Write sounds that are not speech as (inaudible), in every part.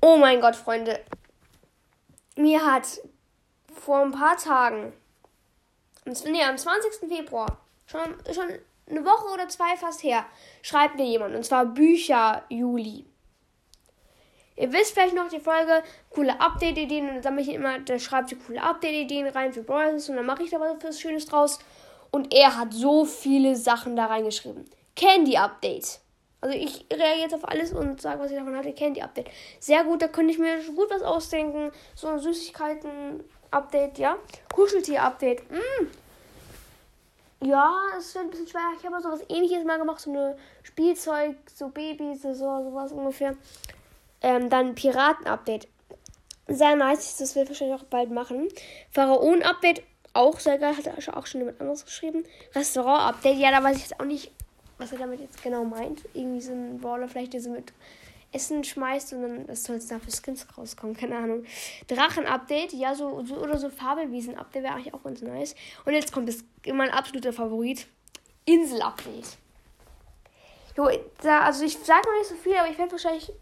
Oh mein Gott, Freunde. Mir hat vor ein paar Tagen, nee, am 20. Februar, schon, schon eine Woche oder zwei fast her, schreibt mir jemand, und zwar Bücher Juli. Ihr wisst vielleicht noch die Folge, coole Update-Ideen, und dann ich immer, der schreibt die coole Update-Ideen rein für Brawlers und dann mache ich da was Schönes draus. Und er hat so viele Sachen da reingeschrieben. Candy-Update. Also ich reagiere jetzt auf alles und sage, was ich davon hatte. Candy-Update. Sehr gut, da könnte ich mir gut was ausdenken. So ein Süßigkeiten-Update, ja. Kuscheltier-Update. Mm. Ja, es wird ein bisschen schwer. Ich habe so was ähnliches mal gemacht. So eine Spielzeug, so Babys, so sowas ungefähr. Ähm, dann Piraten-Update. Sehr nice, das ich wahrscheinlich auch bald machen. Pharaonen-Update, auch sehr geil, hat er auch schon jemand anderes geschrieben. Restaurant-Update, ja, da weiß ich jetzt auch nicht, was er damit jetzt genau meint. Irgendwie so ein Brawler vielleicht, der so mit Essen schmeißt und dann das soll jetzt da für Skins rauskommen, keine Ahnung. Drachen-Update, ja, so, so oder so Fabelwiesen-Update wäre eigentlich auch ganz nice. Und jetzt kommt das, mein absoluter Favorit, Insel-Update. Jo, da, also ich sage noch nicht so viel, aber ich werde wahrscheinlich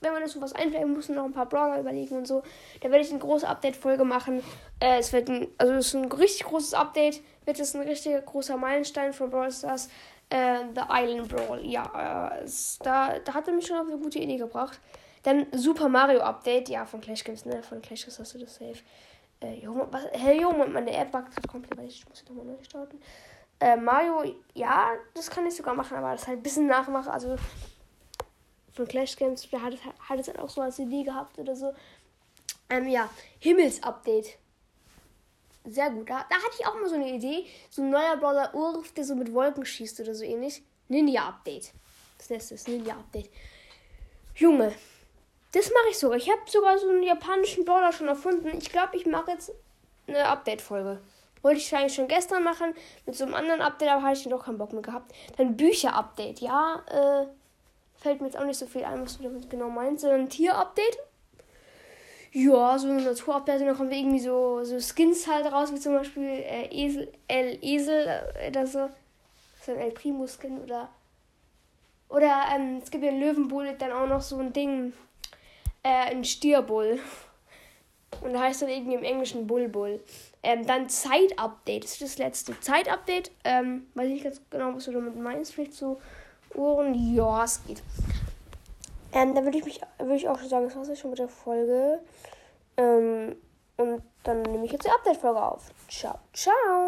wenn man das so was einfällt, muss noch ein paar Brawler überlegen und so. Da werde ich eine große Update-Folge machen. Äh, es wird ein, also es ist ein richtig großes Update. Wird es ein richtig großer Meilenstein von Brawl Stars. Äh, The Island Brawl. Ja, äh, da, da hat er mich schon auf eine gute Idee gebracht. Dann Super Mario Update. Ja, von Clash Games, ne? Von Clash Games hast du das safe. Äh, jo, was, hey, jo, meine App buggt komplett, ich muss sie nochmal neu starten. Äh, Mario, ja, das kann ich sogar machen, aber das halt ein bisschen nachmachen. Also von Clash Games, der hat es, hat es halt auch so als Idee gehabt oder so. Ähm, ja, Himmels-Update. Sehr gut. Da, da hatte ich auch mal so eine Idee. So ein neuer Brawler Urf, der so mit Wolken schießt oder so ähnlich. Ninja-Update. Das nächste ist Ninja-Update. Junge, das mache ich sogar. Ich habe sogar so einen japanischen Brawler schon erfunden. Ich glaube, ich mache jetzt eine Update-Folge. Wollte ich eigentlich schon gestern machen mit so einem anderen Update, aber hatte ich doch keinen Bock mehr gehabt. Dann Bücher-Update. Ja, äh, fällt mir jetzt auch nicht so viel ein, was du damit genau meinst. Ein Tier-Update. Ja, so ein Natur-Update. Dann kommen irgendwie so, so Skins halt raus, wie zum Beispiel äh, Esel, El Esel äh, oder so. So ein El Primo-Skin oder. Oder ähm, es gibt ja Löwenbull, dann auch noch so ein Ding. Äh, ein Stierbull. (laughs) Und da heißt dann irgendwie im Englischen Bull Ähm, dann Zeit-Update. Das ist das letzte. Zeit-Update. Ähm, weiß ich ganz genau, was du damit meinst. Vielleicht so Uhren. Ja, es geht. Ähm, dann würde ich mich, würde ich auch schon sagen, das war's schon mit der Folge. Ähm, und dann nehme ich jetzt die Update-Folge auf. Ciao, ciao.